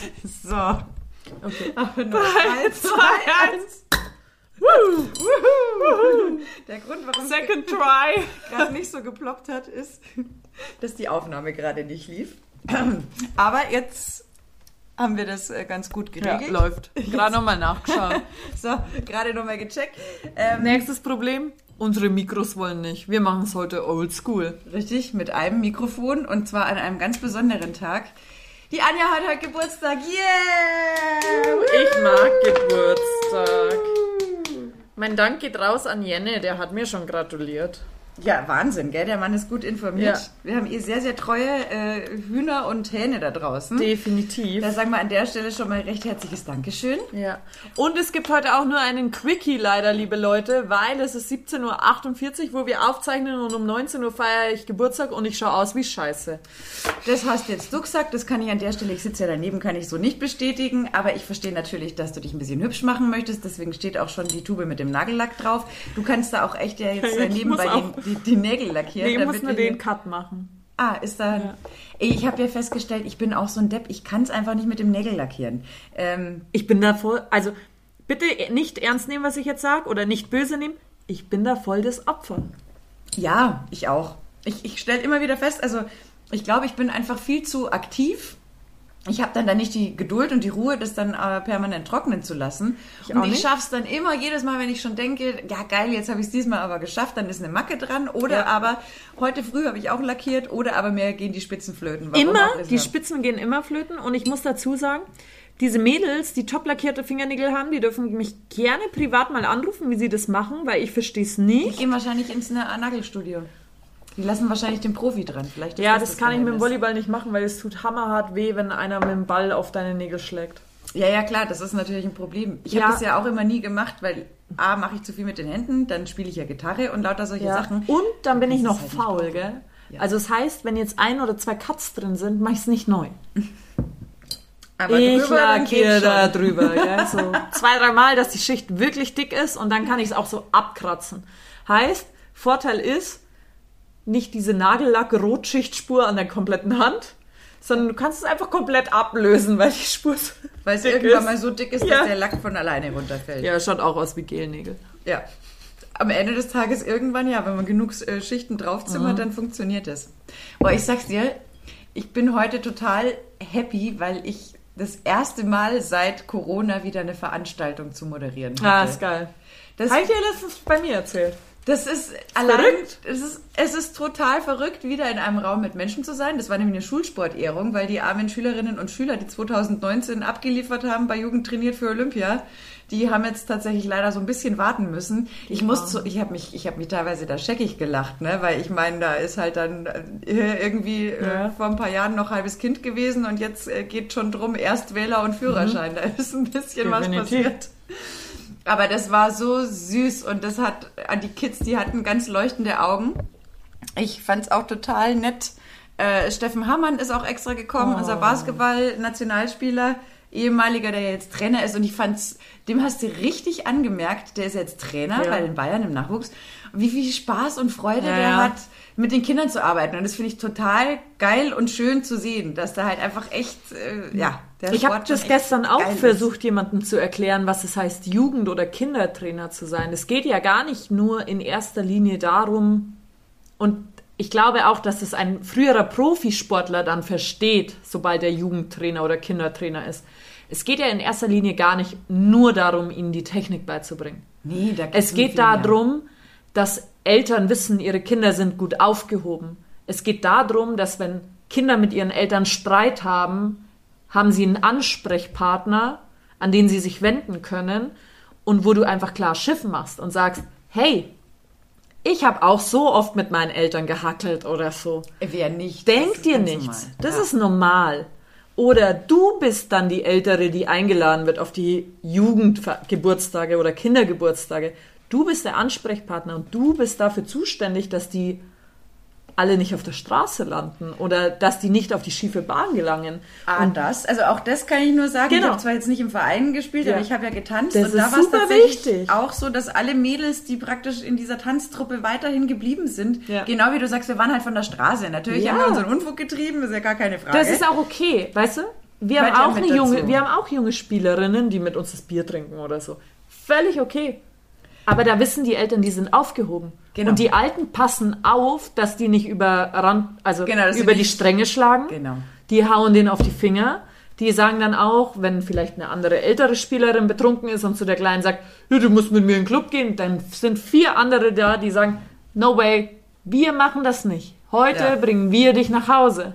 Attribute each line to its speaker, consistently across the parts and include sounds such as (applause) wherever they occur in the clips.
Speaker 1: (laughs) So.
Speaker 2: Okay.
Speaker 1: Aber noch 3, 2, 1. Der Grund, warum
Speaker 2: Second try. (laughs)
Speaker 1: gerade nicht so geploppt hat, ist, dass die Aufnahme gerade nicht lief. (clears throat) Aber jetzt haben wir das äh, ganz gut
Speaker 2: Ja,
Speaker 1: geregelt.
Speaker 2: läuft. Gerade nochmal nachgeschaut. (laughs)
Speaker 1: So, gerade nochmal gecheckt. Ähm,
Speaker 2: Nächstes Problem. Unsere Mikros wollen nicht. Wir machen es heute old school.
Speaker 1: Richtig, mit einem Mikrofon und zwar an einem ganz besonderen Tag. Die Anja hat heute Geburtstag. Yeah!
Speaker 2: Ich mag Geburtstag. Mein Dank geht raus an Jenne, der hat mir schon gratuliert.
Speaker 1: Ja, Wahnsinn, gell? Der Mann ist gut informiert.
Speaker 2: Ja.
Speaker 1: Wir haben ihr sehr, sehr treue äh, Hühner und Hähne da draußen.
Speaker 2: Definitiv.
Speaker 1: Da sagen wir an der Stelle schon mal recht herzliches Dankeschön.
Speaker 2: Ja. Und es gibt heute auch nur einen Quickie leider, liebe Leute, weil es ist 17.48 Uhr, wo wir aufzeichnen und um 19 Uhr feiere ich Geburtstag und ich schaue aus wie Scheiße.
Speaker 1: Das hast jetzt du gesagt, das kann ich an der Stelle, ich sitze ja daneben, kann ich so nicht bestätigen, aber ich verstehe natürlich, dass du dich ein bisschen hübsch machen möchtest, deswegen steht auch schon die Tube mit dem Nagellack drauf. Du kannst da auch echt ja jetzt (laughs)
Speaker 2: Ja,
Speaker 1: nebenbei
Speaker 2: auch-
Speaker 1: die, die, Nägel lackieren.
Speaker 2: Nee, ich muss
Speaker 1: damit
Speaker 2: nur den Cut machen.
Speaker 1: Ah, ist da.
Speaker 2: Ja.
Speaker 1: Ich habe ja festgestellt, ich bin auch so ein Depp, ich kann es einfach nicht mit dem Nägel lackieren. Ähm,
Speaker 2: Ich bin da voll, also bitte nicht ernst nehmen, was ich jetzt sage oder nicht böse nehmen. Ich bin da voll das Opfer.
Speaker 1: ja, ich auch. Ich, ich stelle immer wieder fest, also ich glaube, ich bin einfach viel zu aktiv. Ich habe dann da nicht die Geduld und die Ruhe, das dann äh, permanent trocknen zu lassen.
Speaker 2: Ich
Speaker 1: und ich schaff's dann immer jedes Mal, wenn ich schon denke, ja geil, jetzt habe ich es diesmal aber geschafft, dann ist eine Macke dran. Oder
Speaker 2: Ja.
Speaker 1: aber heute früh habe ich auch lackiert. Oder aber mir gehen die Spitzen flöten. Warum
Speaker 2: immer, die? Spitzen gehen immer flöten und ich muss dazu sagen, diese Mädels, die top lackierte Fingernägel haben, die dürfen mich gerne privat mal anrufen, wie sie das machen, weil ich verstehe es
Speaker 1: Die
Speaker 2: nicht.
Speaker 1: gehen wahrscheinlich ins Na- Nagelstudio. Die lassen wahrscheinlich den Profi dran. Vielleicht
Speaker 2: Ja, das kann ich mit dem. Volleyball nicht machen, weil es tut hammerhart weh, wenn einer mit dem Ball auf deine Nägel schlägt.
Speaker 1: Ja, ja, klar, das ist natürlich ein Problem. Ich
Speaker 2: Ja.
Speaker 1: habe das ja auch immer nie gemacht, weil A, mache ich zu viel mit den Händen, dann spiele ich ja Gitarre und lauter solche
Speaker 2: Ja.
Speaker 1: Sachen.
Speaker 2: Und dann bin ich
Speaker 1: Das
Speaker 2: noch
Speaker 1: halt
Speaker 2: faul, gell?
Speaker 1: Ja.
Speaker 2: Also das heißt, wenn jetzt ein oder zwei Cuts drin sind, mache ich es nicht neu. (laughs)
Speaker 1: Aber
Speaker 2: ich lackiere da drüber, (laughs) gell? So zwei, dreimal, dass die Schicht wirklich dick ist und dann kann ich es auch so abkratzen. Heißt, Vorteil ist, nicht diese Nagellack-Rotschichtspur an der kompletten Hand, sondern du kannst es einfach komplett ablösen, weil die Spur so
Speaker 1: Weil es irgendwann
Speaker 2: ist.
Speaker 1: mal so dick ist,
Speaker 2: Ja.
Speaker 1: dass der Lack von alleine runterfällt.
Speaker 2: Ja, schaut auch aus wie Gelnägel.
Speaker 1: Ja. Am Ende des Tages irgendwann, ja, wenn man genug äh, Schichten
Speaker 2: Mhm.
Speaker 1: draufzimmert, dann funktioniert es. Aber ich sag's dir, ich bin heute total happy, weil ich das erste Mal seit Corona wieder eine Veranstaltung zu moderieren hatte.
Speaker 2: Ah, ist geil.
Speaker 1: Das,
Speaker 2: Habe ich dir letztens bei mir erzählt.
Speaker 1: Das ist allein,
Speaker 2: verrückt.
Speaker 1: es ist, es ist total verrückt, wieder in einem Raum mit Menschen zu sein. Das war nämlich eine Schulsportehrung, weil die armen Schülerinnen und Schüler, die 2019 abgeliefert haben bei Jugend trainiert für Olympia, die haben jetzt tatsächlich leider so ein bisschen warten müssen. Ich muss, zu, ich habe mich, ich habe mich teilweise da scheckig gelacht, ne, weil ich meine, da ist halt dann äh, irgendwie
Speaker 2: Ja.
Speaker 1: äh, vor ein paar Jahren noch halbes Kind gewesen und jetzt äh, geht schon drum Erstwähler und Führerschein. Da ist ein bisschen was
Speaker 2: Definitiv.
Speaker 1: passiert. Aber das war so süß und das hat an die Kids, die hatten ganz leuchtende Augen. Ich fand's auch total nett. Äh, Steffen Hammann ist auch extra gekommen,
Speaker 2: Oh.
Speaker 1: unser Basketball-Nationalspieler, ehemaliger, der jetzt Trainer ist. Und ich fand's, dem hast du richtig angemerkt, der ist jetzt Trainer
Speaker 2: Ja.
Speaker 1: bei den Bayern im Nachwuchs, wie viel Spaß und Freude
Speaker 2: Ja,
Speaker 1: der hat, mit den Kindern zu arbeiten. Und das finde ich total geil und schön zu sehen, dass da halt einfach echt, äh, ja, der
Speaker 2: Ich habe das gestern auch
Speaker 1: geil ist.
Speaker 2: versucht, jemandem zu erklären, was es heißt, Jugend- oder Kindertrainer zu sein. Es geht ja gar nicht nur in erster Linie darum, und ich glaube auch, dass es ein früherer Profisportler dann versteht, sobald er Jugendtrainer oder Kindertrainer ist. Es geht ja in erster Linie gar nicht nur darum, ihnen die Technik beizubringen.
Speaker 1: Nee, da
Speaker 2: Es
Speaker 1: um
Speaker 2: geht
Speaker 1: viel mehr.
Speaker 2: Dass Eltern wissen, ihre Kinder sind gut aufgehoben. Es geht darum, dass wenn Kinder mit ihren Eltern Streit haben, haben sie einen Ansprechpartner, an den sie sich wenden können und wo du einfach klar Schiff machst und sagst, hey, ich habe auch so oft mit meinen Eltern gehackelt oder so.
Speaker 1: Wer nicht.
Speaker 2: Denk dir nichts.
Speaker 1: normal.
Speaker 2: Das
Speaker 1: ja.
Speaker 2: ist normal. Oder du bist dann die Ältere, die eingeladen wird auf die Jugendgeburtstage oder Kindergeburtstage. Du bist der Ansprechpartner und du bist dafür zuständig, dass die alle nicht auf der Straße landen oder dass die nicht auf die schiefe Bahn gelangen.
Speaker 1: Ah, das, also auch das kann ich nur sagen.
Speaker 2: Genau.
Speaker 1: Ich habe zwar jetzt nicht im Verein gespielt,
Speaker 2: Ja.
Speaker 1: aber ich habe ja getanzt
Speaker 2: Das
Speaker 1: und da
Speaker 2: ist
Speaker 1: war es
Speaker 2: super
Speaker 1: tatsächlich
Speaker 2: wichtig.
Speaker 1: auch so, dass alle Mädels, die praktisch in dieser Tanztruppe weiterhin geblieben sind,
Speaker 2: Ja.
Speaker 1: genau wie du sagst, wir waren halt von der Straße. Natürlich
Speaker 2: Ja.
Speaker 1: haben wir unseren Unfug getrieben, ist ja gar keine Frage.
Speaker 2: Das ist auch okay, weißt du? wir haben, auch eine junge,
Speaker 1: dazu.
Speaker 2: wir haben auch junge Spielerinnen, die mit uns das Bier trinken oder so. Völlig okay. Aber da wissen die Eltern, die sind aufgehoben.
Speaker 1: Genau.
Speaker 2: Und die Alten passen auf, dass die nicht über, Rand, also
Speaker 1: Genau,
Speaker 2: über die Stränge schlagen.
Speaker 1: Genau.
Speaker 2: Die hauen denen auf die Finger. Die sagen dann auch, wenn vielleicht eine andere ältere Spielerin betrunken ist und zu der Kleinen sagt, ja, du musst mit mir in den Club gehen, dann sind vier andere da, die sagen, no way, wir machen das nicht. Heute
Speaker 1: Ja.
Speaker 2: bringen wir dich nach Hause.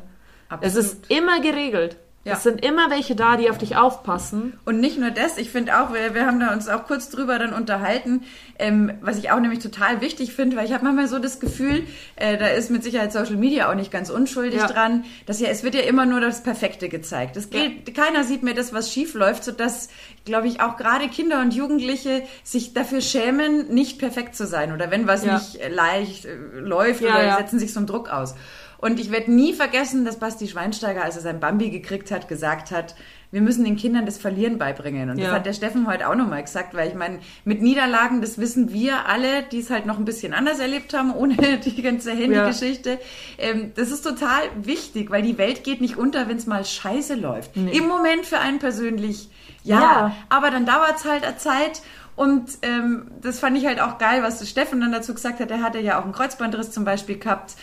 Speaker 2: Es
Speaker 1: Absolut.
Speaker 2: ist immer geregelt.
Speaker 1: Ja.
Speaker 2: Es sind immer welche da, die auf dich aufpassen.
Speaker 1: Und nicht nur das, ich finde auch, wir, wir haben da uns auch kurz drüber dann unterhalten, ähm, was ich auch nämlich total wichtig finde, weil ich habe manchmal so das Gefühl, äh, da ist mit Sicherheit Social Media auch nicht ganz unschuldig
Speaker 2: Ja.
Speaker 1: dran, dass ja, es wird ja immer nur das Perfekte gezeigt. Es geht, keiner sieht mir das, was schief läuft, sodass, glaube ich, auch gerade Kinder und Jugendliche sich dafür schämen, nicht perfekt zu sein oder wenn was
Speaker 2: Ja.
Speaker 1: nicht äh, leicht äh, läuft
Speaker 2: Ja,
Speaker 1: oder
Speaker 2: ja.
Speaker 1: setzen sich so einen Druck aus. Und ich werde nie vergessen, dass Basti Schweinsteiger, als er sein Bambi gekriegt hat, gesagt hat, wir müssen den Kindern das Verlieren beibringen. Und
Speaker 2: Ja.
Speaker 1: das hat der Steffen heute auch nochmal gesagt, weil ich meine, mit Niederlagen, das wissen wir alle, die es halt noch ein bisschen anders erlebt haben, ohne (laughs) die ganze Handygeschichte. Ähm, das ist total wichtig, weil die Welt geht nicht unter, wenn es mal scheiße läuft. Im Moment für einen persönlich, ja.
Speaker 2: Ja.
Speaker 1: Aber dann dauert es halt eine Zeit. Und ähm, das fand ich halt auch geil, was Steffen dann dazu gesagt hat. Er hatte ja auch einen Kreuzbandriss zum Beispiel gehabt.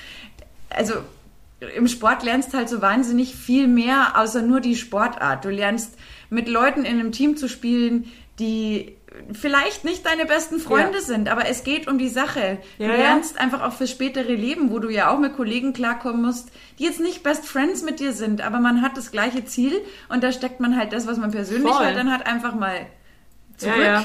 Speaker 1: Also im Sport lernst halt so wahnsinnig viel mehr, außer nur die Sportart. Du lernst mit Leuten in einem Team zu spielen, die vielleicht nicht deine besten Freunde
Speaker 2: Ja.
Speaker 1: sind, aber es geht um die Sache. Du
Speaker 2: Ja, ja.
Speaker 1: lernst einfach auch fürs spätere Leben, wo du ja auch mit Kollegen klarkommen musst, die jetzt nicht Best Friends mit dir sind, aber man hat das gleiche Ziel und da steckt man halt das, was man persönlich
Speaker 2: Voll.
Speaker 1: halt dann hat, einfach mal zurück.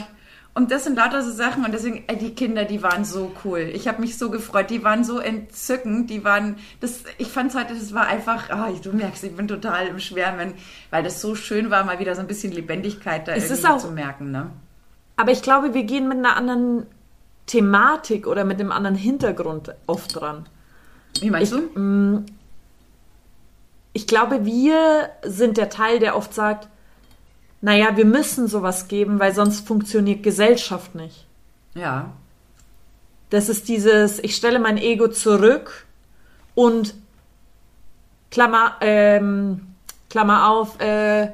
Speaker 1: Und das sind lauter so Sachen und deswegen, äh, die Kinder, die waren so cool. Ich habe mich so gefreut, die waren so entzückend, die waren, das, ich fand heute, das war einfach, ah, du merkst, ich bin total im Schwärmen, weil das so schön war, mal wieder so ein bisschen Lebendigkeit da
Speaker 2: Es
Speaker 1: irgendwie
Speaker 2: auch-
Speaker 1: zu merken, ne?
Speaker 2: Aber ich glaube, wir gehen mit einer anderen Thematik oder mit einem anderen Hintergrund oft dran.
Speaker 1: Wie meinst
Speaker 2: Ich-
Speaker 1: du?
Speaker 2: Ich glaube, wir sind der Teil, der oft sagt, naja, wir müssen sowas geben, weil sonst funktioniert Gesellschaft nicht.
Speaker 1: Ja.
Speaker 2: Das ist dieses, ich stelle mein Ego zurück und Klammer, ähm, Klammer auf, äh,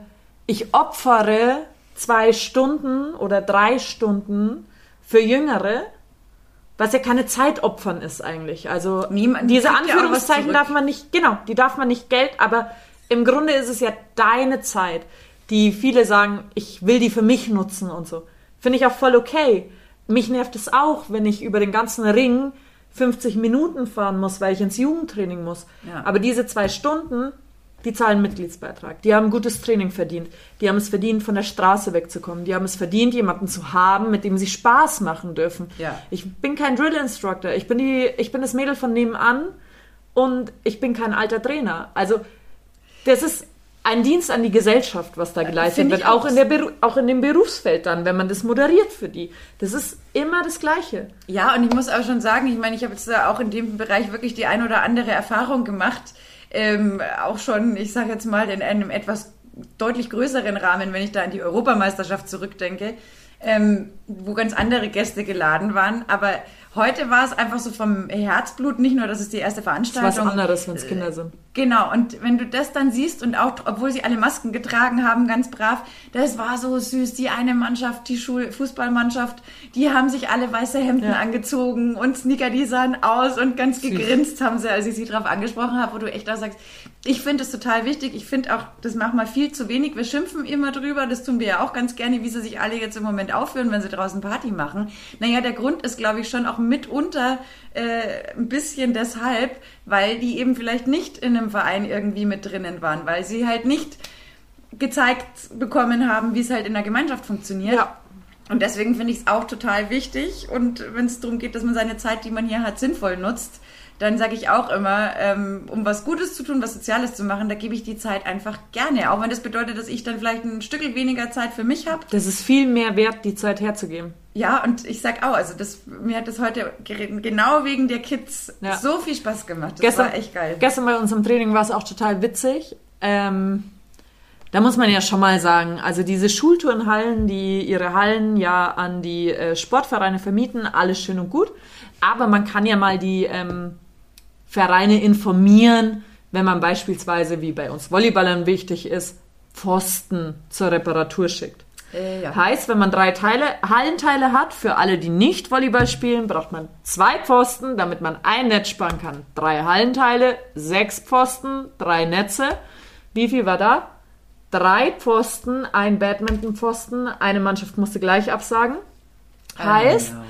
Speaker 2: ich opfere zwei Stunden oder drei Stunden für Jüngere, was ja keine Zeitopfern ist eigentlich. Also
Speaker 1: Niemand-
Speaker 2: diese
Speaker 1: ja
Speaker 2: Anführungszeichen darf man nicht, genau, die darf man nicht Geld, aber im Grunde ist es ja deine Zeit, die viele sagen, ich will die für mich nutzen und so. Finde ich auch voll okay. Mich nervt es auch, wenn ich über den ganzen Ring 50 Minuten fahren muss, weil ich ins Jugendtraining muss.
Speaker 1: Ja.
Speaker 2: Aber diese zwei Stunden, die zahlen Mitgliedsbeitrag. Die haben gutes Training verdient. Die haben es verdient, von der Straße wegzukommen. Die haben es verdient, jemanden zu haben, mit dem sie Spaß machen dürfen.
Speaker 1: Ja.
Speaker 2: Ich bin kein Drill Instructor. Ich bin die, ich bin das Mädel von nebenan und ich bin kein alter Trainer. Also, das ist ein Dienst an die Gesellschaft, was da geleistet
Speaker 1: Finde
Speaker 2: wird. Auch
Speaker 1: auch.
Speaker 2: in, der Beru auch in dem Berufsfeld dann, wenn man das moderiert für die. Das ist immer das Gleiche.
Speaker 1: Ja, und ich muss aber schon sagen, ich meine, ich habe jetzt auch in dem Bereich wirklich die ein oder andere Erfahrung gemacht. Ähm, auch schon, ich sage jetzt mal, in einem etwas deutlich größeren Rahmen, wenn ich da an die Europameisterschaft zurückdenke, ähm, wo ganz andere Gäste geladen waren. Aber heute war es einfach so vom Herzblut, nicht nur, dass es die erste
Speaker 2: Das ist
Speaker 1: Veranstaltung
Speaker 2: was anderes, wenn es Kinder sind.
Speaker 1: Genau, und wenn du das dann siehst und auch, obwohl sie alle Masken getragen haben, ganz brav, das war so süß. Die eine Mannschaft, die Schul Fußballmannschaft, die haben sich alle weiße Hemden
Speaker 2: Ja.
Speaker 1: angezogen und Sneaker, die sahen aus und ganz gegrinst haben sie, als ich sie drauf angesprochen habe, wo du echt auch sagst, ich finde es total wichtig. Ich finde auch, das macht mal viel zu wenig. Wir schimpfen immer drüber, das tun wir ja auch ganz gerne, wie sie sich alle jetzt im Moment aufführen, wenn sie draußen Party machen. Naja, der Grund ist, glaube ich, schon auch mitunter äh, ein bisschen deshalb, weil die eben vielleicht nicht in einem Verein irgendwie mit drinnen waren, weil sie halt nicht gezeigt bekommen haben, wie es halt in der Gemeinschaft funktioniert.
Speaker 2: Ja.
Speaker 1: Und deswegen finde ich es auch total wichtig. Und wenn es darum geht, dass man seine Zeit, die man hier hat, sinnvoll nutzt, dann sage ich auch immer, ähm, um was Gutes zu tun, was Soziales zu machen, da gebe ich die Zeit einfach gerne. Auch wenn das bedeutet, dass ich dann vielleicht ein Stück weniger Zeit für mich habe.
Speaker 2: Das ist viel mehr wert, die Zeit herzugeben.
Speaker 1: Ja, und ich sag auch, also das, mir hat das heute geredet, genau wegen der Kids
Speaker 2: Ja.
Speaker 1: so viel Spaß gemacht. Das
Speaker 2: gestern,
Speaker 1: war echt geil.
Speaker 2: Gestern bei unserem Training war es auch total witzig. Ähm, da muss man ja schon mal sagen, also diese Schulturnhallen, die ihre Hallen ja an die äh, Sportvereine vermieten, alles schön und gut. Aber man kann ja mal die ähm, Vereine informieren, wenn man beispielsweise, wie bei uns Volleyballern wichtig ist, Pfosten zur Reparatur schickt.
Speaker 1: Äh, ja.
Speaker 2: Heißt, wenn man drei Teile, Hallenteile hat, für alle, die nicht Volleyball spielen, braucht man zwei Pfosten, damit man ein Netz sparen kann. Drei Hallenteile, sechs Pfosten, drei Netze. Wie viel war da? Drei Pfosten, ein Badmintonpfosten, eine Mannschaft musste gleich absagen. Heißt,
Speaker 1: Ah, ja.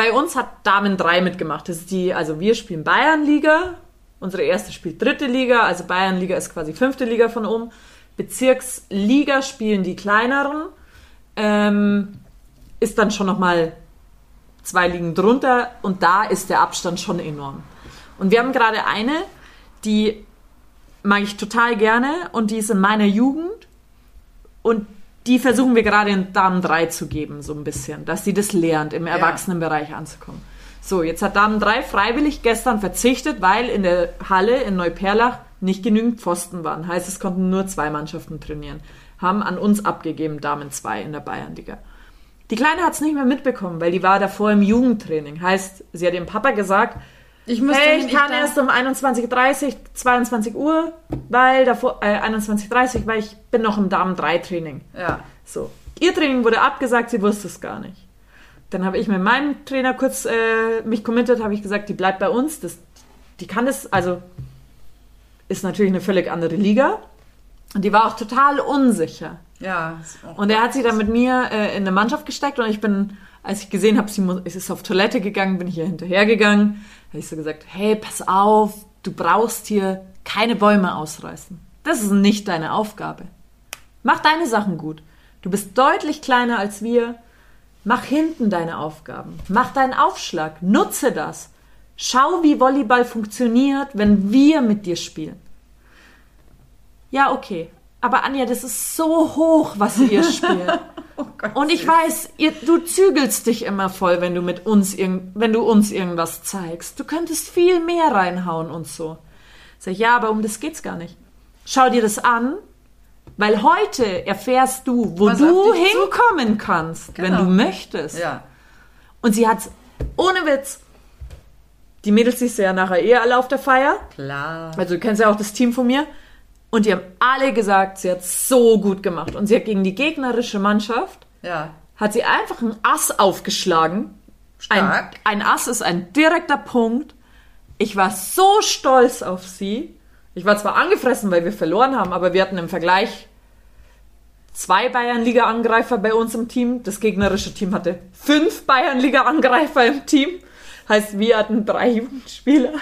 Speaker 2: Bei uns hat Damen 3 mitgemacht. Das ist die, also wir spielen Bayernliga, unsere erste spielt dritte Liga, also Bayernliga ist quasi fünfte Liga von oben. Bezirksliga spielen die kleineren, ähm, ist dann schon nochmal zwei Ligen drunter und da ist der Abstand schon enorm. Und wir haben gerade eine, die mag ich total gerne und die ist in meiner Jugend und die versuchen wir gerade in Damen 3 zu geben, so ein bisschen, dass sie das lernt, im Erwachsenenbereich anzukommen. So, jetzt hat Damen 3 freiwillig gestern verzichtet, weil in der Halle in Neuperlach nicht genügend Pfosten waren. Heißt, es konnten nur zwei Mannschaften trainieren. Haben an uns abgegeben, Damen 2 in der Bayernliga. Die Kleine hat es nicht mehr mitbekommen, weil die war davor im Jugendtraining. Heißt, sie hat ihrem Papa gesagt,
Speaker 1: Ich muss
Speaker 2: hey, ich kann erst um 21.30 22 Uhr, weil davor, äh, 21.30 weil ich bin noch im Damen-3-Training.
Speaker 1: Ja.
Speaker 2: So. Ihr Training wurde abgesagt, sie wusste es gar nicht. Dann habe ich mit meinem Trainer kurz äh, mich committed, habe ich gesagt, die bleibt bei uns. Das, die kann das, also ist natürlich eine völlig andere Liga. Und die war auch total unsicher.
Speaker 1: Ja.
Speaker 2: Und er hat sie dann mit mir äh, in eine Mannschaft gesteckt und ich bin, als ich gesehen habe, sie muss, ist auf Toilette gegangen, bin ich ihr hinterhergegangen. Habe ich so gesagt, hey, pass auf, du brauchst hier keine Bäume ausreißen. Das ist nicht deine Aufgabe. Mach deine Sachen gut. Du bist deutlich kleiner als wir. Mach hinten deine Aufgaben. Mach deinen Aufschlag. Nutze das. Schau, wie Volleyball funktioniert, wenn wir mit dir spielen. Ja, okay. Aber Anja, das ist so hoch, was ihr (laughs) spielt.
Speaker 1: Oh Gott.
Speaker 2: Und ich weiß, ihr, du zügelst dich immer voll, wenn du mit uns irgend, wenn du uns irgendwas zeigst. Du könntest viel mehr reinhauen und so. Sag ich, ja, aber um das geht's gar nicht. Schau dir das an, weil heute erfährst du, wo
Speaker 1: Was
Speaker 2: du hinkommen kannst, wenn
Speaker 1: Genau.
Speaker 2: du möchtest.
Speaker 1: Ja.
Speaker 2: Und sie hat's ohne Witz. Die Mädels siehst du ja nachher eh alle auf der Feier.
Speaker 1: Klar.
Speaker 2: Also du kennst ja auch das Team von mir. Und die haben alle gesagt, sie hat so gut gemacht. Und sie hat gegen die gegnerische Mannschaft,
Speaker 1: Ja.
Speaker 2: hat sie einfach ein Ass aufgeschlagen. Ein,
Speaker 1: Stark.
Speaker 2: ein Ass ist ein direkter Punkt. Ich war so stolz auf sie. Ich war zwar angefressen, weil wir verloren haben, aber wir hatten im Vergleich zwei Bayernliga-Angreifer bei uns im Team. Das gegnerische Team hatte fünf Bayernliga-Angreifer im Team. Heißt, wir hatten drei Jugendspieler.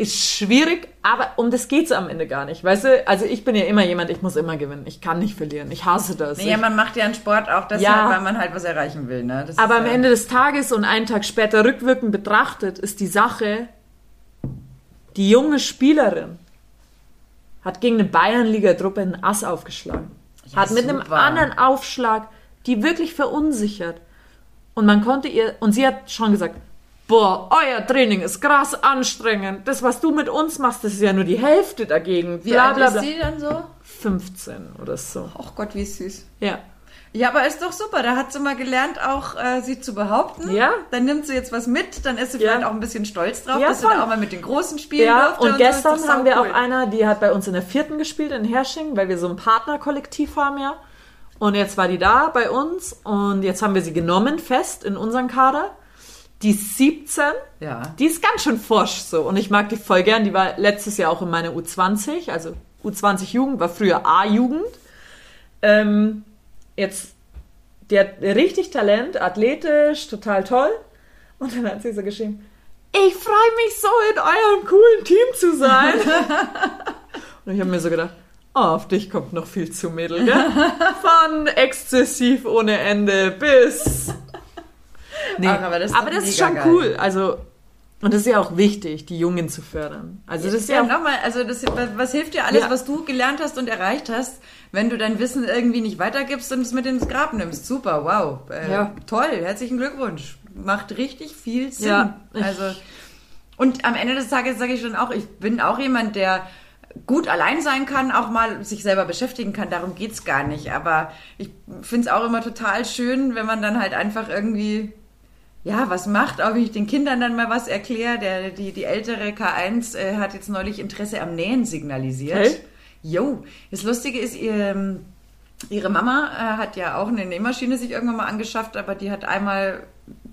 Speaker 2: Ist schwierig, aber um das geht's am Ende gar nicht. Weißt du, also ich bin ja immer jemand, ich muss immer gewinnen. Ich kann nicht verlieren. Ich hasse das.
Speaker 1: Nee, ja, man macht ja einen Sport auch deshalb,
Speaker 2: Ja.
Speaker 1: weil man halt was erreichen will. Ne? Das
Speaker 2: aber am
Speaker 1: ja,
Speaker 2: Ende des Tages und einen Tag später rückwirkend betrachtet, ist die Sache, die junge Spielerin hat gegen eine Bayernliga-Truppe einen Ass aufgeschlagen.
Speaker 1: Ja,
Speaker 2: hat mit einem
Speaker 1: super.
Speaker 2: anderen Aufschlag die wirklich verunsichert. Und man konnte ihr, und sie hat schon gesagt, boah, euer Training ist krass anstrengend. Das, was du mit uns machst, das ist ja nur die Hälfte dagegen.
Speaker 1: Wie
Speaker 2: Bla,
Speaker 1: alt
Speaker 2: bla,
Speaker 1: ist
Speaker 2: bla.
Speaker 1: sie dann so?
Speaker 2: 15 oder so.
Speaker 1: Ach Gott, wie süß.
Speaker 2: Ja.
Speaker 1: Ja, aber ist doch super. Da hat sie mal gelernt, auch äh, sie zu behaupten.
Speaker 2: Ja.
Speaker 1: Dann nimmt sie jetzt was mit, dann ist sie
Speaker 2: Ja.
Speaker 1: vielleicht auch ein bisschen stolz drauf,
Speaker 2: Ja,
Speaker 1: dass sie
Speaker 2: voll.
Speaker 1: da auch mal mit den Großen spielen
Speaker 2: Ja,
Speaker 1: durfte.
Speaker 2: und
Speaker 1: so.
Speaker 2: gestern
Speaker 1: Ist doch
Speaker 2: haben wir
Speaker 1: saucool.
Speaker 2: auch einer, die hat bei uns in der vierten gespielt, in Hersching, weil wir so ein Partnerkollektiv haben ja. Und jetzt war die da bei uns und jetzt haben wir sie genommen fest in unseren Kader. Die ist 17,
Speaker 1: Ja.
Speaker 2: die ist ganz schön forsch so und ich mag die voll gern. Die war letztes Jahr auch in meiner U20, also U20 Jugend, war früher A-Jugend. Ähm, jetzt, die hat richtig Talent, athletisch, total toll. Und dann hat sie so geschrieben, ich freue mich so, in eurem coolen Team zu sein. (laughs) Und ich habe mir so gedacht, oh, auf dich kommt noch viel zu, Mädel, gell? Von exzessiv ohne Ende bis... Nee,
Speaker 1: Ach, aber das ist doch
Speaker 2: ist
Speaker 1: mega
Speaker 2: schon
Speaker 1: geil.
Speaker 2: cool. Also, und das ist ja auch wichtig, die Jungen zu fördern. Also das ist ja,
Speaker 1: Ja, nochmal, also das, was, was hilft dir alles,
Speaker 2: Ja.
Speaker 1: was du gelernt hast und erreicht hast, wenn du dein Wissen irgendwie nicht weitergibst und es mit ins Grab nimmst? Super, wow. Äh,
Speaker 2: Ja.
Speaker 1: Toll, herzlichen Glückwunsch. Macht richtig viel Sinn.
Speaker 2: Ja.
Speaker 1: Also, und am Ende des Tages sage ich schon auch, ich bin auch jemand, der gut allein sein kann, auch mal sich selber beschäftigen kann, darum geht's gar nicht. Aber ich finde es auch immer total schön, wenn man dann halt einfach irgendwie ja, was macht, auch wenn ich den Kindern dann mal was erkläre. Der, die, die ältere K1 äh, hat jetzt neulich Interesse am Nähen signalisiert.
Speaker 2: Hey?
Speaker 1: Jo, das Lustige ist, ihr, ihre Mama äh, hat ja auch eine Nähmaschine sich irgendwann mal angeschafft, aber die hat einmal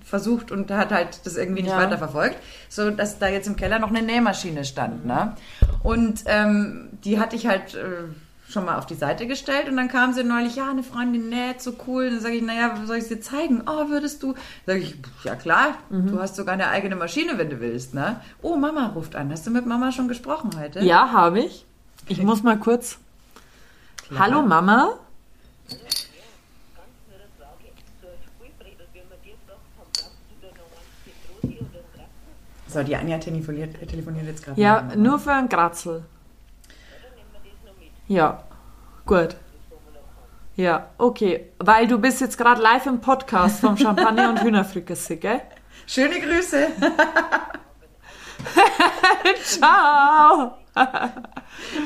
Speaker 1: versucht und hat halt das irgendwie nicht
Speaker 2: Ja.
Speaker 1: weiter verfolgt, so dass da jetzt im Keller noch eine Nähmaschine stand, ne? Und ähm, die hatte ich halt äh, schon mal auf die Seite gestellt und dann kam sie neulich, ja, eine Freundin näht so cool. Und dann sage ich, naja, soll ich sie zeigen? Oh, würdest du? Sage ich, ja klar, du hast sogar eine eigene Maschine, wenn du willst, ne? Oh, Mama ruft an. Hast du mit Mama schon gesprochen heute?
Speaker 2: Ja, habe ich. Ich muss mal kurz. Hallo Mama.
Speaker 1: So, die Anja telefoniert, telefoniert jetzt gerade.
Speaker 2: Ja, nur für ein Kratzel. Ja, gut. Ja, okay. Weil du bist jetzt gerade live im Podcast vom Champagner und Hühnerfrikassee, gell?
Speaker 1: Schöne Grüße. (laughs)
Speaker 2: Ciao!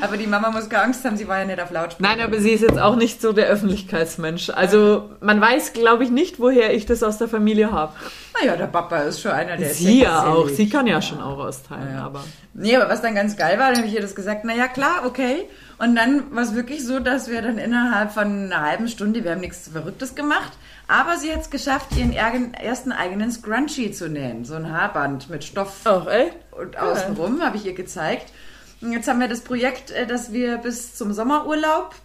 Speaker 1: Aber die Mama muss keine Angst haben, sie war ja nicht auf Lautsprecher.
Speaker 2: Nein, aber sie ist jetzt auch nicht so der Öffentlichkeitsmensch. Also man weiß, glaube ich, nicht, woher ich das aus der Familie habe.
Speaker 1: Naja, der Papa ist schon einer, der
Speaker 2: Sie ja auch. Sie kann ja schon auch austeilen,
Speaker 1: Ja.
Speaker 2: aber.
Speaker 1: Nee, aber was dann ganz geil war, dann habe ich ihr das gesagt, naja, klar, okay. Und dann war es wirklich so, dass wir dann innerhalb von einer halben Stunde, wir haben nichts Verrücktes gemacht, aber sie hat es geschafft, ihren ersten eigenen Scrunchie zu nähen. So ein Haarband mit Stoff
Speaker 2: Ach, ey?
Speaker 1: und außenrum, habe ich ihr gezeigt. Und jetzt haben wir das Projekt, äh, dass wir bis zum Sommerurlaub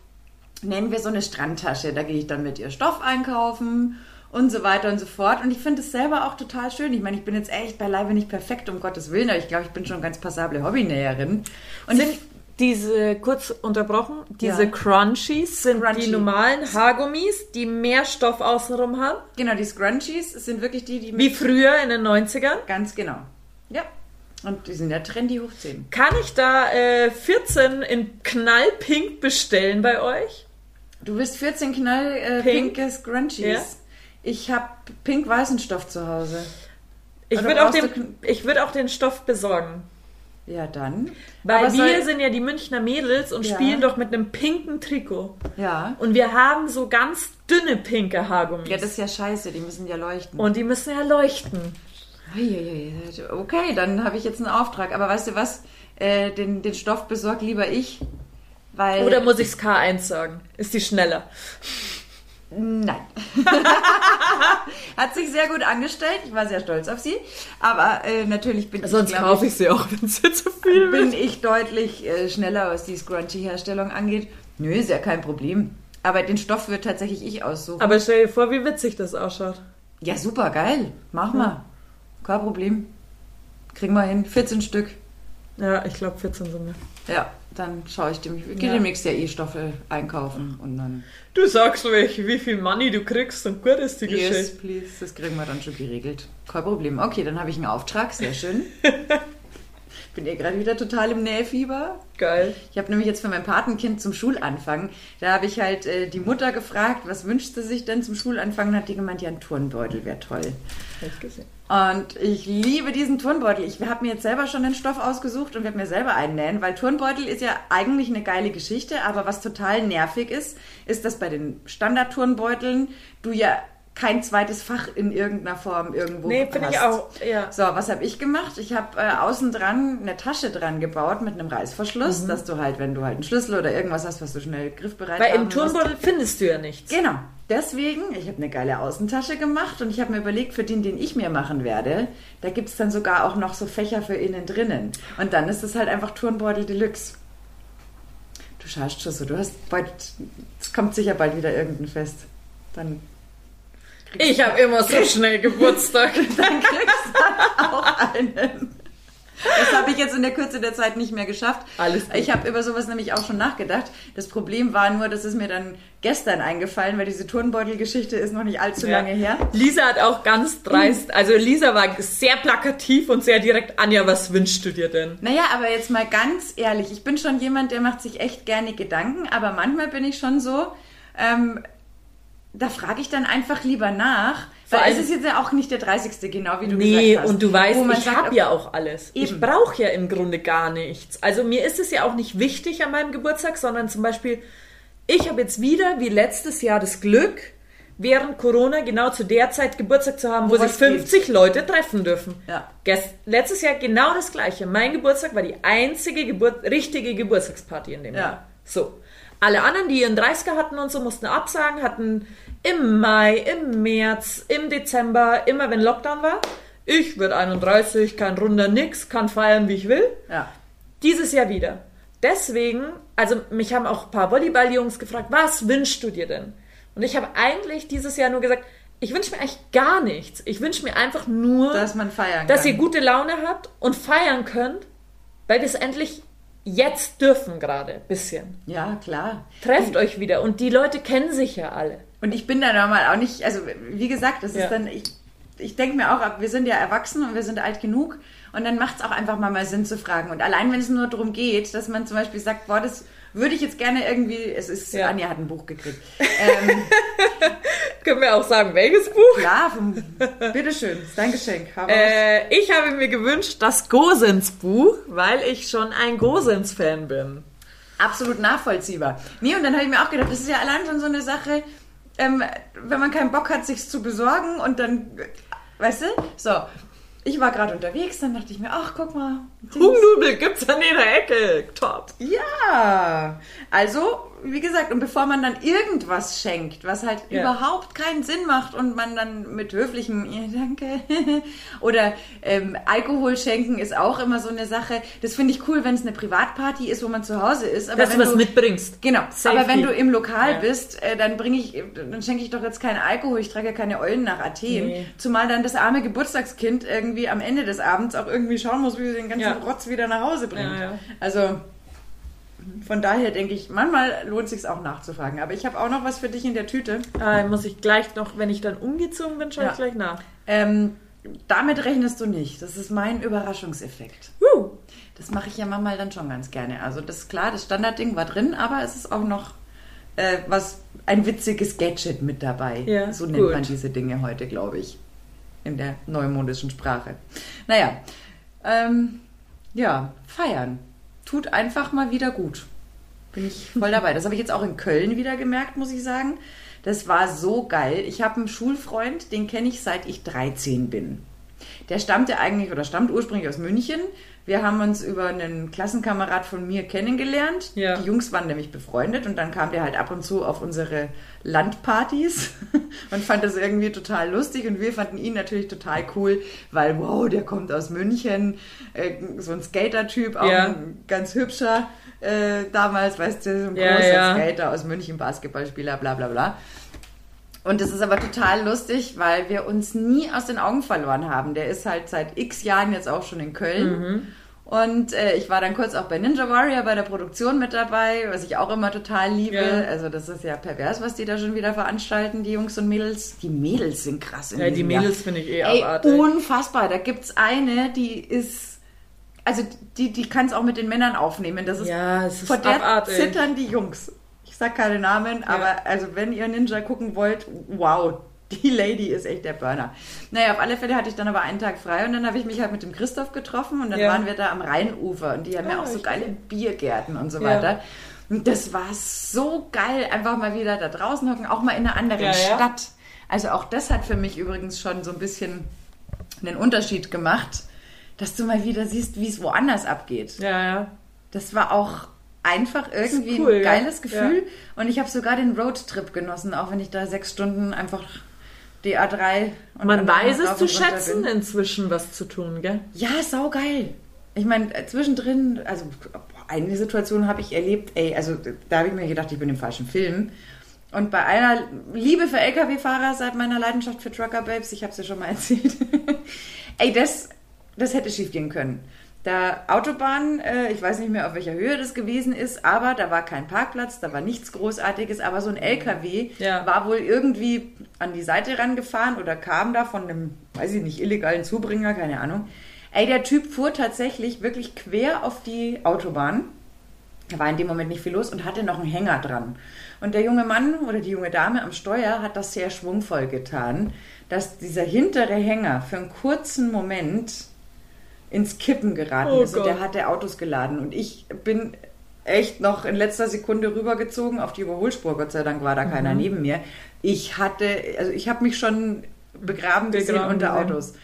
Speaker 1: nennen wir so eine Strandtasche. Da gehe ich dann mit ihr Stoff einkaufen und so weiter und so fort. Und ich finde es selber auch total schön. Ich meine, ich bin jetzt echt beileibe nicht perfekt, um Gottes Willen, aber ich glaube, ich bin schon eine ganz passable Hobbynäherin. Und
Speaker 2: Sind
Speaker 1: ich,
Speaker 2: diese, kurz unterbrochen, diese
Speaker 1: Ja.
Speaker 2: Crunchies sind
Speaker 1: Crunchy.
Speaker 2: die normalen Haargummis, die mehr Stoff außenrum haben.
Speaker 1: genau, die Scrunchies sind wirklich die, die
Speaker 2: Wie früher in den 90ern.
Speaker 1: ganz genau. Ja. Und die sind ja trendy hoch 10.
Speaker 2: Kann ich da äh, 14 in knallpink bestellen bei euch?
Speaker 1: Du bist 14 knall äh, Scrunchies.
Speaker 2: Ja.
Speaker 1: Ich habe pink-weißen Stoff zu Hause.
Speaker 2: Ich würde auch, den- ich würd auch den Stoff besorgen.
Speaker 1: Ja, dann.
Speaker 2: Weil
Speaker 1: Aber
Speaker 2: wir
Speaker 1: soll-
Speaker 2: sind ja die Münchner Mädels und
Speaker 1: Ja.
Speaker 2: spielen doch mit einem pinken Trikot.
Speaker 1: Ja.
Speaker 2: Und wir haben so ganz dünne pinke Haargummis.
Speaker 1: Ja, das ist ja scheiße, die müssen ja leuchten.
Speaker 2: und die müssen ja leuchten.
Speaker 1: Okay, dann habe ich jetzt einen Auftrag. Aber weißt du was? Äh, den, den Stoff besorgt lieber ich. Weil.
Speaker 2: Oder muss ich's K1 sagen? Ist die schneller?
Speaker 1: Nein. (laughs) Hat sich sehr gut angestellt. Ich war sehr stolz auf sie. Aber äh, natürlich bin
Speaker 2: Sonst
Speaker 1: ich. glaub
Speaker 2: kaufe ich sie auch, wenn es zu viel
Speaker 1: bin
Speaker 2: wird.
Speaker 1: ich deutlich äh, schneller, was die Scrunchy-Herstellung angeht. Nö, ist ja kein Problem. Aber den Stoff wird tatsächlich ich aussuchen.
Speaker 2: Aber stell dir vor, wie witzig das ausschaut.
Speaker 1: ja, super, geil. Mach mal. Kein Problem. Kriegen wir hin. 14 Stück.
Speaker 2: Ja, ich glaube 14 sind wir.
Speaker 1: Ja, dann schaue ich dem. Ich gehe
Speaker 2: Ja.
Speaker 1: demnächst ja E-Stoffe einkaufen und dann.
Speaker 2: Du sagst welche, wie viel Money du kriegst und gut ist die
Speaker 1: Yes,
Speaker 2: Geschichte.
Speaker 1: please. Das kriegen wir dann schon geregelt. Kein Problem. Okay, dann habe ich einen Auftrag. Sehr schön. (laughs) Ich bin ja gerade wieder total im Nähfieber.
Speaker 2: Geil.
Speaker 1: Ich habe nämlich jetzt für mein Patenkind zum Schulanfang, da habe ich halt äh, die Mutter gefragt, was wünscht sie sich denn zum Schulanfang? Und hat die gemeint, ja, ein Turnbeutel wäre toll.
Speaker 2: Hab ich gesehen.
Speaker 1: Und ich liebe diesen Turnbeutel. Ich habe mir jetzt selber schon den Stoff ausgesucht und werde mir selber einen nähen, weil Turnbeutel ist ja eigentlich eine geile Geschichte, aber was total nervig ist, ist, dass bei den Standard-Turnbeuteln du ja kein zweites Fach in irgendeiner Form irgendwo
Speaker 2: Nee, finde ich auch. Ja.
Speaker 1: So, was habe ich gemacht? Ich habe äh, außen dran eine Tasche dran gebaut mit einem Reißverschluss, dass du halt, wenn du halt einen Schlüssel oder irgendwas hast, was du schnell griffbereit
Speaker 2: Weil im. Turnbeutel findest du ja nichts.
Speaker 1: Genau. Deswegen, ich habe eine geile Außentasche gemacht und ich habe mir überlegt, für den, den ich mir machen werde, da gibt es dann sogar auch noch so Fächer für innen drinnen. Und dann ist es halt einfach Turnbeutel Deluxe. Du schaust schon so, du hast bald, es kommt sicher bald wieder irgendein Fest. Dann
Speaker 2: Ich habe immer so schnell Geburtstag. (laughs)
Speaker 1: dann kriegst du dann auch einen. Das habe ich jetzt in der Kürze der Zeit nicht mehr geschafft.
Speaker 2: Alles gut.
Speaker 1: Ich habe über sowas nämlich auch schon nachgedacht. Das Problem war nur, dass es mir dann gestern eingefallen, weil diese Turnbeutel-Geschichte ist noch nicht allzu lange her.
Speaker 2: Lisa hat auch ganz dreist, also Lisa war sehr plakativ und sehr direkt. Anja, was wünschst du dir denn?
Speaker 1: Naja, aber jetzt mal ganz ehrlich, ich bin schon jemand, der macht sich echt gerne Gedanken, aber manchmal bin ich schon so, ähm, da frage ich dann einfach lieber nach.
Speaker 2: Vor
Speaker 1: Weil es ist jetzt ja auch nicht der 30. genau, wie du
Speaker 2: Nee,
Speaker 1: gesagt hast.
Speaker 2: und du weißt, ich habe ja auch alles. Ich
Speaker 1: Eben.
Speaker 2: brauche ja im Grunde gar nichts. Also mir ist es ja auch nicht wichtig an meinem Geburtstag, sondern zum Beispiel, ich habe jetzt wieder, wie letztes Jahr, das Glück, während Corona genau zu der Zeit Geburtstag zu haben, wo,
Speaker 1: Wo
Speaker 2: sich
Speaker 1: was geht.
Speaker 2: 50 Leute treffen dürfen.
Speaker 1: Ja.
Speaker 2: Gest letztes Jahr genau das gleiche. Mein Geburtstag war die einzige Geburt richtige Geburtstagsparty in dem
Speaker 1: Ja.
Speaker 2: Jahr. So. Alle anderen, die ihren 30er hatten und so, mussten absagen, hatten im Mai, im März, im Dezember, immer wenn Lockdown war. Ich werde 31, kein Runder nix, kann feiern, wie ich will.
Speaker 1: Ja.
Speaker 2: Dieses Jahr wieder. Deswegen, also mich haben auch ein paar Volleyball-Jungs gefragt, was wünschst du dir denn? Und ich habe eigentlich dieses Jahr nur gesagt, ich wünsche mir eigentlich gar nichts. Ich wünsche mir einfach nur,
Speaker 1: Dass man feiern
Speaker 2: dass
Speaker 1: kann.
Speaker 2: ihr gute Laune habt und feiern könnt, weil wir es endlich jetzt dürfen gerade. Bisschen.
Speaker 1: Ja, klar.
Speaker 2: Trefft euch wieder. Und die Leute kennen sich ja alle.
Speaker 1: Und ich bin da normal auch nicht, also wie gesagt, das
Speaker 2: Ja.
Speaker 1: ist dann, ich, ich denke mir auch, wir sind ja erwachsen und wir sind alt genug und dann macht es auch einfach mal, mal Sinn zu fragen. Und allein wenn es nur darum geht, dass man zum Beispiel sagt, boah, das würde ich jetzt gerne irgendwie, es ist,
Speaker 2: Ja.
Speaker 1: Anja hat ein Buch gekriegt. (laughs) Ähm,
Speaker 2: Können wir auch sagen, welches Buch?
Speaker 1: vom, bitteschön, ist dein Geschenk.
Speaker 2: Äh, ich habe mir gewünscht das Gosens-Buch, weil ich schon ein Gosens-Fan bin.
Speaker 1: Absolut nachvollziehbar. Nee, und dann habe ich mir auch gedacht, das ist ja allein schon so eine Sache, ähm, wenn man keinen Bock hat, sich's zu besorgen und dann, weißt du, so. Ich war gerade unterwegs, dann dachte ich mir, ach, guck mal.
Speaker 2: Hugendubel gibt's an jeder Ecke. Top.
Speaker 1: Ja, also, wie gesagt, und bevor man dann irgendwas schenkt, was halt
Speaker 2: Ja.
Speaker 1: überhaupt keinen Sinn macht und man dann mit höflichem, ja, danke, (laughs) oder ähm, Alkohol schenken ist auch immer so eine Sache. Das finde ich cool, wenn es eine Privatparty ist, wo man zu Hause ist. Aber
Speaker 2: Dass du
Speaker 1: wenn
Speaker 2: was mitbringst.
Speaker 1: Genau,
Speaker 2: Safety.
Speaker 1: aber wenn du im Lokal
Speaker 2: Ja.
Speaker 1: bist, äh, dann bringe ich, dann schenke ich doch jetzt keinen Alkohol, ich trage ja keine Eulen nach Athen.
Speaker 2: Nee.
Speaker 1: Zumal dann das arme Geburtstagskind irgendwie am Ende des Abends auch irgendwie schauen muss, wie sie den ganzen. Rotz wieder nach Hause bringt.
Speaker 2: Ja, ja.
Speaker 1: Also von daher denke ich, manchmal lohnt es sich auch nachzufragen. Aber ich habe auch noch was für dich in der Tüte.
Speaker 2: Äh, muss ich gleich noch, wenn ich dann umgezogen bin, schaue
Speaker 1: Ja.
Speaker 2: ich gleich nach.
Speaker 1: Ähm, damit rechnest du nicht. Das ist mein Überraschungseffekt.
Speaker 2: Uh,
Speaker 1: Das mache ich ja manchmal dann schon ganz gerne. Also das ist klar, das Standardding war drin, aber es ist auch noch äh, was ein witziges Gadget mit dabei.
Speaker 2: Ja,
Speaker 1: so nennt
Speaker 2: gut.
Speaker 1: man diese Dinge heute, glaube ich, in der neumodischen Sprache. Naja, ähm, ja, feiern tut einfach mal wieder gut. Bin ich voll dabei. Das habe ich jetzt auch in Köln wieder gemerkt, muss ich sagen. Das war so geil. Ich habe einen Schulfreund, den kenne ich seit ich 13 bin. Der stammte eigentlich oder stammt ursprünglich aus München. Wir haben uns über einen Klassenkamerad von mir kennengelernt.
Speaker 2: Ja.
Speaker 1: Die Jungs waren nämlich befreundet und dann kam der halt ab und zu auf unsere Landpartys (laughs) und fand das irgendwie total lustig und wir fanden ihn natürlich total cool, weil wow, der kommt aus München, äh, so ein Skater-Typ, auch
Speaker 2: Ja.
Speaker 1: ein ganz hübscher äh, damals, weißt du, so ein
Speaker 2: Ja,
Speaker 1: großer. Skater aus München, Basketballspieler, bla bla bla. Und das ist aber total lustig, weil wir uns nie aus den Augen verloren haben. Der ist halt seit x Jahren jetzt auch schon in Köln.
Speaker 2: Mhm.
Speaker 1: Und äh, ich war dann kurz auch bei Ninja Warrior bei der Produktion mit dabei, was ich auch immer total liebe.
Speaker 2: Ja.
Speaker 1: Also das ist ja pervers, was die da schon wieder veranstalten, die Jungs und Mädels. Die Mädels sind krass in
Speaker 2: ja, die. Mädels finde ich eh
Speaker 1: Ey,
Speaker 2: abartig.
Speaker 1: unfassbar. Da gibt's eine, die ist, also die, die kann es auch mit den Männern aufnehmen. Das ist
Speaker 2: Ja, es ist
Speaker 1: vor der
Speaker 2: abartig.
Speaker 1: zittern die Jungs. Sag keine Namen, aber also wenn ihr Ninja gucken wollt, wow, die Lady ist echt der Burner. Naja, auf alle Fälle hatte ich dann aber einen Tag frei und dann habe ich mich halt mit dem Christoph getroffen und dann
Speaker 2: Ja.
Speaker 1: waren wir da am Rheinufer und die haben ja
Speaker 2: Ah,
Speaker 1: auch so geile. Biergärten und so
Speaker 2: Ja.
Speaker 1: weiter. Und das war so geil, einfach mal wieder da draußen hocken, auch mal in einer anderen
Speaker 2: Ja, ja.
Speaker 1: Stadt. Also auch das hat für mich übrigens schon so ein bisschen einen Unterschied gemacht, dass du mal wieder siehst, wie es woanders abgeht.
Speaker 2: Ja, ja.
Speaker 1: Das war auch einfach irgendwie
Speaker 2: cool,
Speaker 1: ein
Speaker 2: ja.
Speaker 1: geiles Gefühl. Und ich habe sogar den Roadtrip genossen, auch wenn ich da sechs Stunden einfach die A3 und
Speaker 2: Man weiß es zu schätzen,
Speaker 1: bin.
Speaker 2: inzwischen was zu tun, gell?
Speaker 1: Ja, saugeil. Ich meine, äh, zwischendrin, also eine Situation habe ich erlebt, ey, also da habe ich mir gedacht, ich bin im falschen Film. Und bei einer Liebe für LKW-Fahrer seit meiner Leidenschaft für Trucker Babes, ich habe es ja schon mal (laughs) erzählt, ey, das, das hätte schief gehen können. Da Autobahn, äh, ich weiß nicht mehr, auf welcher Höhe das gewesen ist, aber da war kein Parkplatz, da war nichts Großartiges, aber so ein LKW
Speaker 2: Ja.
Speaker 1: war wohl irgendwie an die Seite rangefahren oder kam da von einem, weiß ich nicht, illegalen Zubringer, keine Ahnung. Ey, der Typ fuhr tatsächlich wirklich quer auf die Autobahn. Da war in dem Moment nicht viel los und hatte noch einen Hänger dran. Und der junge Mann oder die junge Dame am Steuer hat das sehr schwungvoll getan, dass dieser hintere Hänger für einen kurzen Moment ins Kippen geraten
Speaker 2: Oh
Speaker 1: ist und der hatte Autos geladen. Und ich bin echt noch in letzter Sekunde rübergezogen auf die Überholspur. Gott sei Dank war da keiner
Speaker 2: Mhm.
Speaker 1: neben mir. Ich hatte, also ich habe mich schon begraben gesehen
Speaker 2: Begraben
Speaker 1: unter
Speaker 2: gesehen.
Speaker 1: Autos.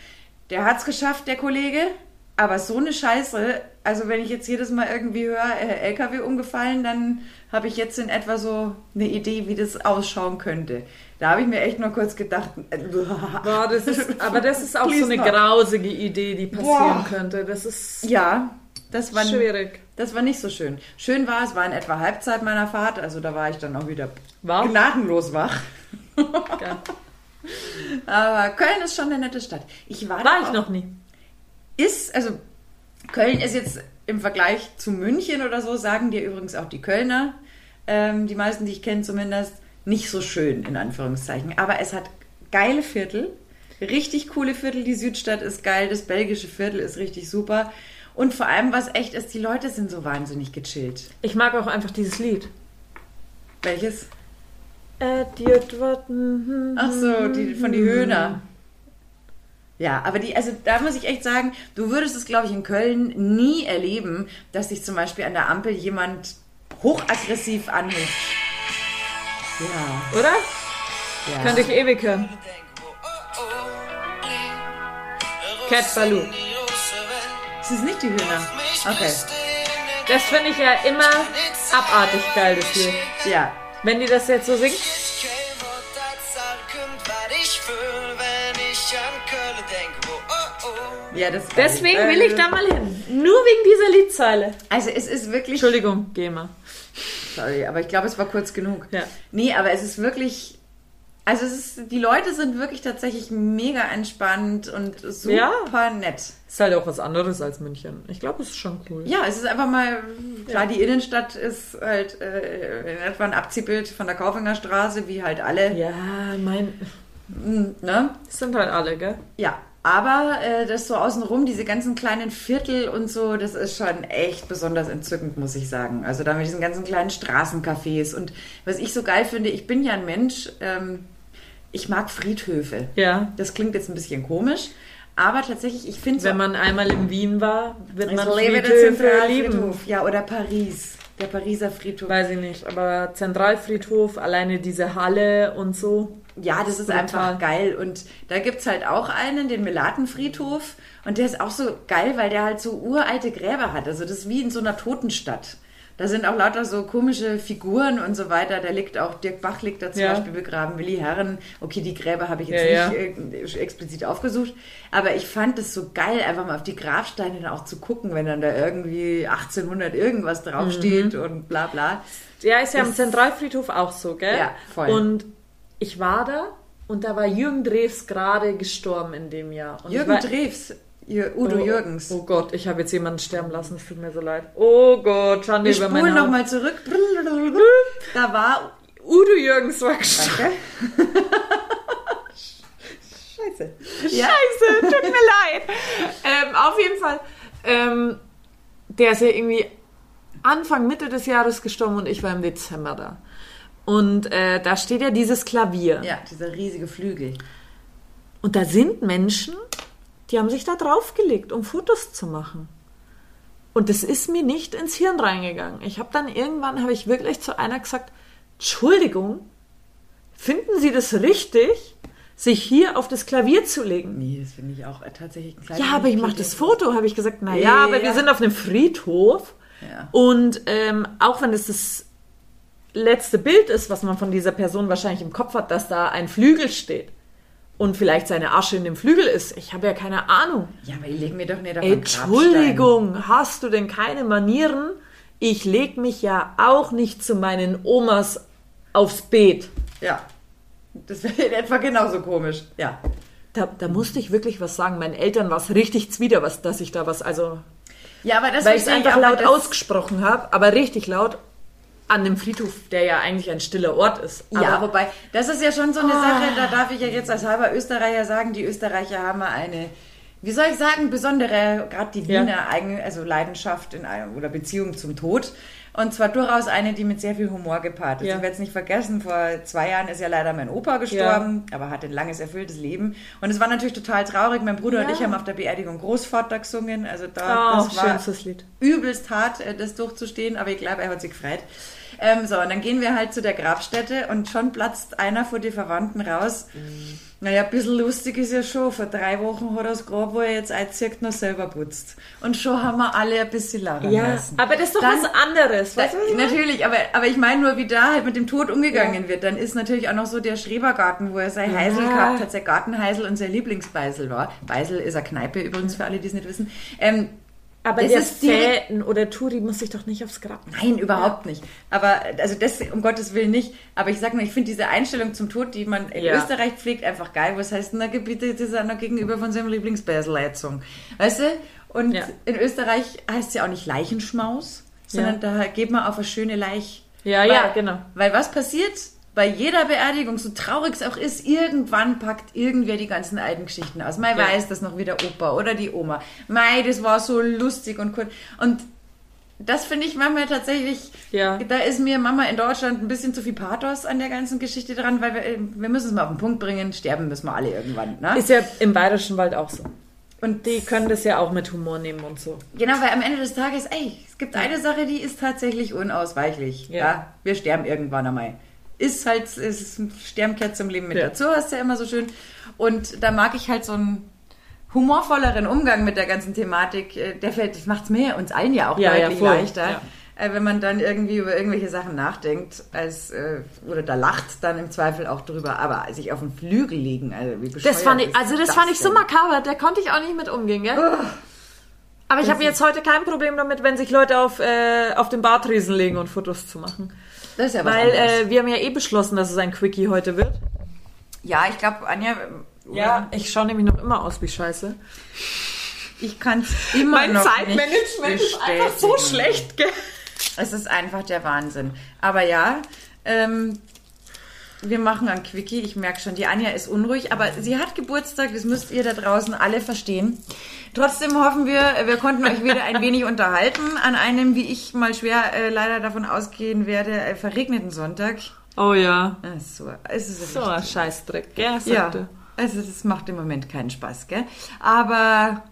Speaker 1: Der hat's geschafft, der Kollege. Aber so eine Scheiße, also wenn ich jetzt jedes Mal irgendwie höre, äh, LKW umgefallen, dann habe ich jetzt in etwa so eine Idee, wie das ausschauen könnte. Da habe ich mir echt nur kurz gedacht, äh,
Speaker 2: Boah, das ist, (laughs) aber das ist auch so eine
Speaker 1: not.
Speaker 2: grausige Idee, die passieren
Speaker 1: Boah.
Speaker 2: könnte. Das ist
Speaker 1: ja, das war
Speaker 2: schwierig.
Speaker 1: Das war nicht so schön. Schön war, es war in etwa Halbzeit meiner Fahrt, also da war ich dann auch wieder
Speaker 2: Wach?
Speaker 1: gnadenlos wach.
Speaker 2: Geil. (laughs)
Speaker 1: Aber Köln ist schon eine nette Stadt. Ich war, da
Speaker 2: War ich noch nie.
Speaker 1: Ist, also Köln ist jetzt im Vergleich zu München oder so, sagen dir übrigens auch die Kölner, ähm, die meisten, die ich kenne zumindest, nicht so schön in Anführungszeichen. Aber es hat geile Viertel, richtig coole Viertel. Die Südstadt ist geil, das belgische Viertel ist richtig super. Und vor allem, was echt ist, die Leute sind so wahnsinnig gechillt.
Speaker 2: Ich mag auch einfach dieses Lied.
Speaker 1: Welches?
Speaker 2: Edward Watton.
Speaker 1: Ach so, die von die Höhner. Ja, aber die, also da muss ich echt sagen, du würdest es, glaube ich, in Köln nie erleben, dass sich zum Beispiel an der Ampel jemand hochaggressiv anhält. Ja,
Speaker 2: Oder?
Speaker 1: ja.
Speaker 2: Könnte ich ewig hören. Cat Baloo.
Speaker 1: Ist es nicht die Höhner? Okay.
Speaker 2: Das finde ich ja immer abartig geil, das Lied.
Speaker 1: Ja.
Speaker 2: Wenn die das jetzt so singt.
Speaker 1: Ja, das
Speaker 2: Deswegen
Speaker 1: geil.
Speaker 2: will ich da mal hin. Nur wegen dieser Liedzeile.
Speaker 1: Also es ist wirklich.
Speaker 2: Entschuldigung, geh mal.
Speaker 1: Sorry, aber ich glaube, es war kurz genug.
Speaker 2: Ja.
Speaker 1: Nee, aber es ist wirklich. Also es ist, die Leute sind wirklich tatsächlich mega entspannt und super
Speaker 2: Ja.
Speaker 1: nett.
Speaker 2: Ist halt auch was anderes als München. Ich glaube, es ist schon cool.
Speaker 1: Ja, es ist einfach mal, klar, die Innenstadt ist halt äh, in etwa ein Abziehbild von der Kaufinger Straße, wie halt alle.
Speaker 2: Ja, mein.
Speaker 1: Mm, Ne?
Speaker 2: Das sind halt alle, gell?
Speaker 1: Ja, aber äh, das so außenrum, diese ganzen kleinen Viertel und so, das ist schon echt besonders entzückend, muss ich sagen. Also da mit diesen ganzen kleinen Straßencafés und was ich so geil finde, ich bin ja ein Mensch, ähm, ich mag Friedhöfe.
Speaker 2: Ja.
Speaker 1: Das klingt jetzt ein bisschen komisch, aber tatsächlich, ich finde so
Speaker 2: Wenn man einmal in Wien war, wird man Friedhöfe lieben.
Speaker 1: Zentralfriedhof. Ja, oder Paris. Der Pariser Friedhof.
Speaker 2: Weiß ich nicht, aber Zentralfriedhof, alleine diese Halle und so.
Speaker 1: Ja, das ist
Speaker 2: Brutal.
Speaker 1: einfach geil. Und da gibt's halt auch einen, den Melatenfriedhof. Und der ist auch so geil, weil der halt so uralte Gräber hat. Also das ist wie in so einer Totenstadt. Da sind auch lauter so komische Figuren und so weiter. Da liegt auch, Dirk Bach liegt da zum
Speaker 2: Ja.
Speaker 1: Beispiel begraben, Willi Herren. Okay, die Gräber habe ich jetzt
Speaker 2: Ja,
Speaker 1: nicht äh, explizit aufgesucht. Aber ich fand es so geil, einfach mal auf die Grabsteine dann auch zu gucken, wenn dann da irgendwie 1800 irgendwas draufsteht
Speaker 2: Mhm.
Speaker 1: und bla bla.
Speaker 2: Ja, ist ja am
Speaker 1: Das-
Speaker 2: Zentralfriedhof auch so, gell?
Speaker 1: Ja, voll.
Speaker 2: Und ich war da und da war Jürgen Drews gerade gestorben in dem Jahr. Und
Speaker 1: Jürgen
Speaker 2: ich war,
Speaker 1: Drews, Udo
Speaker 2: oh,
Speaker 1: Jürgens.
Speaker 2: Oh Gott, ich habe jetzt jemanden sterben lassen, es tut mir so leid. Oh Gott, Schande
Speaker 1: Wir
Speaker 2: über mein
Speaker 1: spulen
Speaker 2: Haupt.
Speaker 1: nochmal zurück. (laughs) Da war.
Speaker 2: Udo Jürgens war gestorben.
Speaker 1: Scheiße.
Speaker 2: Scheiße, tut mir leid. Ähm, auf jeden Fall, ähm, der ist ja irgendwie Anfang, Mitte des Jahres gestorben und ich war im Dezember da. Und äh, da steht ja dieses Klavier.
Speaker 1: Ja, dieser riesige Flügel.
Speaker 2: Und da sind Menschen, die haben sich da draufgelegt, um Fotos zu machen. Und das ist mir nicht ins Hirn reingegangen. Ich habe dann irgendwann, habe ich wirklich zu einer gesagt, Entschuldigung, finden Sie das richtig, sich hier auf das Klavier zu legen?
Speaker 1: Nee, das finde ich auch tatsächlich ein kleines.
Speaker 2: Ja, aber ich mache das Foto, habe ich gesagt. Na ja,
Speaker 1: Ja.
Speaker 2: aber wir sind auf einem Friedhof.
Speaker 1: Ja.
Speaker 2: Und ähm, auch wenn es das letzte Bild ist, was man von dieser Person wahrscheinlich im Kopf hat, dass da ein Flügel steht und vielleicht seine Asche in dem Flügel ist. Ich habe ja keine Ahnung.
Speaker 1: Ja, aber die legen mir doch nicht auf.
Speaker 2: Entschuldigung, hast du denn keine Manieren? Ich leg mich ja auch nicht zu meinen Omas aufs Beet.
Speaker 1: Ja. Das wäre in (laughs) etwa genauso komisch. Ja.
Speaker 2: Da, da musste ich wirklich was sagen. Meinen Eltern war es richtig zwider, was, dass ich da was, also
Speaker 1: Ja, aber das
Speaker 2: weil ich es einfach laut ausgesprochen habe, aber richtig laut an dem Friedhof, der ja eigentlich ein stiller Ort ist.
Speaker 1: Ja,
Speaker 2: aber
Speaker 1: wobei, das ist ja schon so eine
Speaker 2: Ah.
Speaker 1: Sache, da darf ich ja jetzt als halber Österreicher sagen, die Österreicher haben eine, wie soll ich sagen, besondere, gerade die
Speaker 2: Ja.
Speaker 1: Wiener, eigen, also Leidenschaft in einem, oder Beziehung zum Tod. Und zwar durchaus eine, die mit sehr viel Humor gepaart ist.
Speaker 2: Ja.
Speaker 1: Ich werde es nicht vergessen, vor zwei Jahren ist ja leider mein Opa gestorben, aber hatte ein langes, erfülltes Leben. Und es war natürlich total traurig. Mein Bruder und
Speaker 2: Ja.
Speaker 1: ich haben auf der Beerdigung Großvater gesungen. Also da,
Speaker 2: oh,
Speaker 1: das war übelst hart, äh, das durchzustehen, aber ich glaube, er hat sich gefreut. Ähm, so, und dann gehen wir halt zu der Grabstätte und schon platzt einer von den Verwandten raus.
Speaker 2: Mhm.
Speaker 1: Naja, ein bisschen lustig ist ja schon. Vor drei Wochen hat er das Grab, wo er jetzt einzieht, noch selber putzt. Und schon haben wir alle ein bisschen lachen lassen.
Speaker 2: aber das ist doch
Speaker 1: Dann-
Speaker 2: was anderes.
Speaker 1: Da, natürlich, aber, aber ich meine nur, wie da halt mit dem Tod umgegangen wird. Dann ist natürlich auch noch so der Schrebergarten, wo er sein Heisel
Speaker 2: Ja.
Speaker 1: gehabt hat, sein Gartenheisel und sein Lieblingsbeisel war. Beisel ist eine Kneipe übrigens für alle, die es nicht wissen. Ähm,
Speaker 2: Aber
Speaker 1: das
Speaker 2: der
Speaker 1: ist
Speaker 2: Fäden oder Turi muss sich doch nicht aufs Grab.
Speaker 1: Nein, überhaupt nicht. Aber also das um Gottes Willen nicht. Aber ich sag nur, ich finde diese Einstellung zum Tod, die man in
Speaker 2: Ja.
Speaker 1: Österreich pflegt, einfach geil. Was heißt denn da gebietet das einer gegenüber von seinem Lieblingsbäselheizung? Weißt du? Und
Speaker 2: Ja.
Speaker 1: in Österreich heißt es ja auch nicht Leichenschmaus, sondern da geht man auf eine schöne Leich.
Speaker 2: Ja,
Speaker 1: weil,
Speaker 2: ja, genau.
Speaker 1: Weil was passiert? Bei jeder Beerdigung, so traurig es auch ist, irgendwann packt irgendwer die ganzen alten Geschichten aus. Mai
Speaker 2: Ja.
Speaker 1: weiß das noch wie der Opa oder die Oma. Mai, das war so lustig und cool. Und das finde ich manchmal tatsächlich,
Speaker 2: Ja.
Speaker 1: da ist mir Mama in Deutschland ein bisschen zu viel Pathos an der ganzen Geschichte dran, weil wir, wir müssen es mal auf den Punkt bringen, sterben müssen wir alle irgendwann. Ne?
Speaker 2: Ist ja im Bayerischen Wald auch so.
Speaker 1: Und
Speaker 2: Die können das ja auch mit Humor nehmen und so.
Speaker 1: Genau, weil am Ende des Tages, ey, es gibt eine Sache, die ist tatsächlich unausweichlich. Ja.
Speaker 2: Ja.
Speaker 1: wir sterben irgendwann einmal. Ist halt, es ist ein Sterben gehört zum Leben mit
Speaker 2: Ja.
Speaker 1: dazu, hast du ja immer so schön. Und da mag ich halt so einen humorvolleren Umgang mit der ganzen Thematik. äh, Der fällt, das macht es mir uns allen ja auch
Speaker 2: Ja, ja,
Speaker 1: deutlich
Speaker 2: voll.
Speaker 1: leichter.
Speaker 2: Ja.
Speaker 1: äh, Wenn man dann irgendwie über irgendwelche Sachen nachdenkt, als äh, oder da lacht dann im Zweifel auch drüber, aber sich auf den Flügel legen, also wie bescheuert
Speaker 2: Das fand ich, also das, fand ich so makaber, da konnte ich auch nicht mit umgehen, gell? Aber ich habe jetzt heute kein Problem damit, wenn sich Leute auf, äh, auf den Bartriesen legen und Fotos zu machen.
Speaker 1: Das ist ja was
Speaker 2: Weil äh, wir haben ja eh beschlossen, dass es ein Quickie heute wird.
Speaker 1: ja, ich glaube, Anja,
Speaker 2: ich schaue nämlich noch immer aus wie scheiße.
Speaker 1: Ich kann es immer noch nicht bestätigen.
Speaker 2: schlecht, gell?
Speaker 1: Es ist einfach der Wahnsinn. Aber ja, ähm, wir machen ein Quickie. Ich merke schon, die Anja ist unruhig, aber sie hat Geburtstag. Das müsst ihr da draußen alle verstehen. Trotzdem hoffen wir, wir konnten euch wieder ein wenig unterhalten an einem, wie ich mal schwer äh, leider davon ausgehen werde, äh, verregneten Sonntag.
Speaker 2: Oh ja.
Speaker 1: Ach so, es ist
Speaker 2: So ein Scheißdreck, gell?
Speaker 1: Ja, also es macht im Moment keinen Spaß, gell? Aber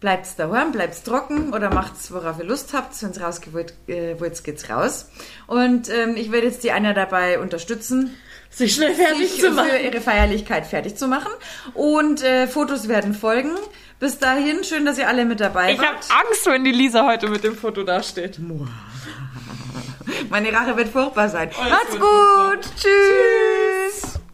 Speaker 1: bleibt's daheim, bleibt's trocken oder macht's, worauf ihr Lust habt. Wenn's rausgewollt, äh, geht's raus. Und ähm, ich werde jetzt die Anja dabei unterstützen,
Speaker 2: Sich schnell fertig
Speaker 1: sich
Speaker 2: zu machen.
Speaker 1: für ihre Feierlichkeit fertig zu machen. Und äh, Fotos werden folgen. Bis dahin, schön, dass ihr alle mit dabei
Speaker 2: Ich habe
Speaker 1: wart.
Speaker 2: Angst, wenn die Lisa heute mit dem Foto dasteht.
Speaker 1: Meine Rache wird furchtbar sein.
Speaker 2: Alles
Speaker 1: Macht's gut. Tschüss.